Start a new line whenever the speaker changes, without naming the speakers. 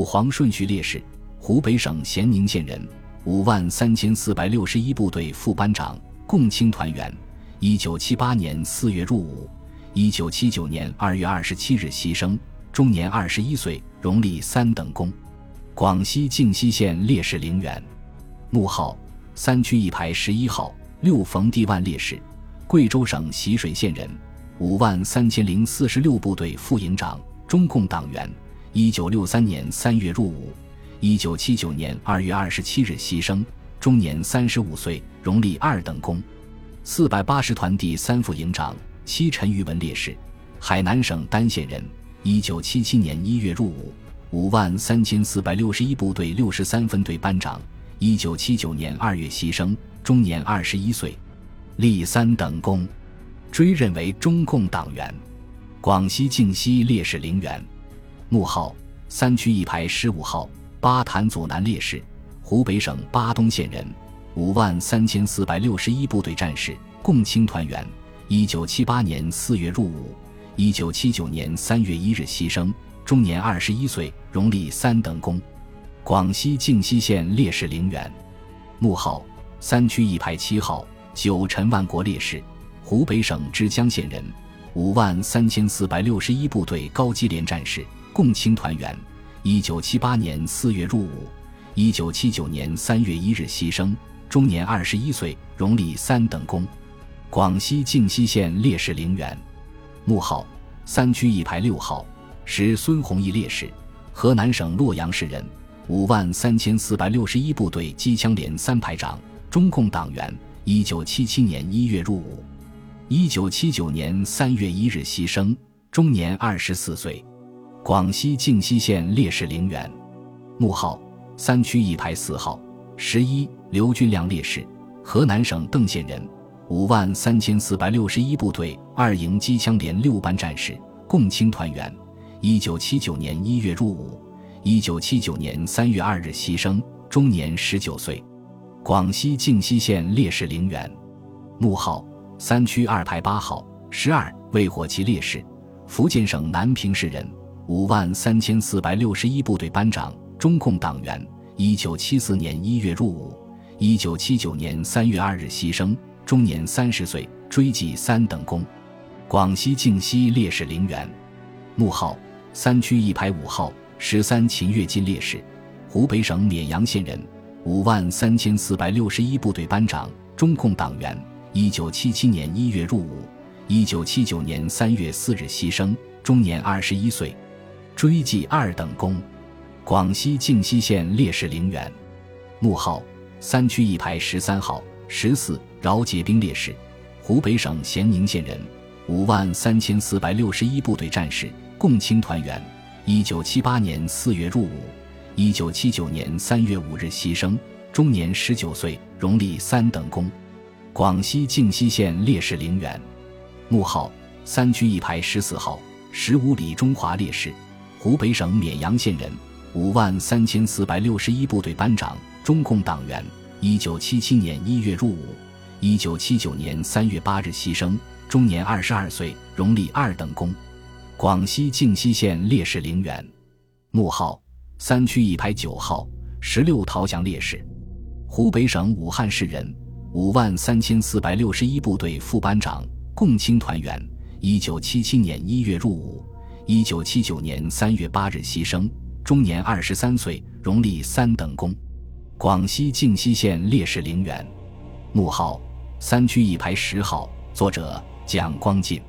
父黄顺序烈士，湖北省咸宁县人，五万三千四百六十一部队副班长，共青团员。一九七八年四月入伍，一九七九年二月二十七日牺牲，终年二十一岁，荣立三等功。广西靖西县烈士陵园，墓号三区一排十一号六冯地万烈士，贵州省习水县人，五万三千零四十六部队副营长，中共党员。一九六三年三月入伍，一九七九年二月二十七日牺牲，终年三十五岁，荣立二等功。四百八十团第三副营长，七陈玉文烈士，海南省儋县人，一九七七年一月入伍，五万三千四百六十一部队六十三分队班长，一九七九年二月牺牲，终年二十一岁，立三等功，追认为中共党员。广西靖西烈士陵园，墓号三区一排十五号巴坦祖南烈士，湖北省巴东县人。五万三千四百六十一部队战士，共青团员。一九七八年四月入伍，一九七九年三月一日牺牲，终年二十一岁，荣立三等功。广西靖西县烈士陵园，墓号三区一排七号九陈万国烈士，湖北省枝江县人，五万三千四百六十一部队高级连战士，共青团员。一九七八年四月入伍，一九七九年三月一日牺牲。终年二十一岁，荣立三等功。广西靖西县烈士陵园，墓号三区一排六号是孙弘毅烈士，河南省洛阳市人，五万三千四百六十一部队机枪连三排长，中共党员。一九七七年一月入伍，一九七九年三月一日牺牲，终年二十四岁。广西靖西县烈士陵园，墓号三区一排四号。十一。刘军良烈士，河南省邓县人，五万三千四百六十一部队二营机枪连六班战士，共青团员。一九七九年一月入伍，一九七九年三月二日牺牲，终年十九岁。广西靖西县烈士陵园，墓号三区二排八号。十二魏火旗烈士，福建省南平市人，五万三千四百六十一部队班长，中共党员。一九七四年一月入伍。一九七九年三月二日牺牲，终年三十岁，追记三等功。广西靖西烈士陵园，墓号三区一排五号十三秦跃进烈士，湖北省绵阳县人，五万三千四百六十一部队班长，中共党员。一九七七年一月入伍，一九七九年三月四日牺牲，终年二十一岁，追记二等功。广西靖西县烈士陵园，墓号。三区一排十三号十四饶杰兵烈士，湖北省咸宁县人，五万三千四百六十一部队战士，共青团员。一九七八年四月入伍，一九七九年三月五日牺牲，终年十九岁，荣立三等功。广西靖西县烈士陵园，墓号三区一排十四号十五李中华烈士，湖北省沔阳县人，五万三千四百六十一部队班长。中共党员，一九七七年一月入伍，一九七九年三月八日牺牲，终年二十二岁，荣立二等功。广西靖西县烈士陵园，墓号三区一排九号十六陶祥烈士，湖北省武汉市人，五万三千四百六十一部队副班长，共青团员。一九七七年一月入伍，一九七九年三月八日牺牲，终年二十三岁，荣立三等功。广西靖西县烈士陵园，墓号三区一排十号，作者蒋光进。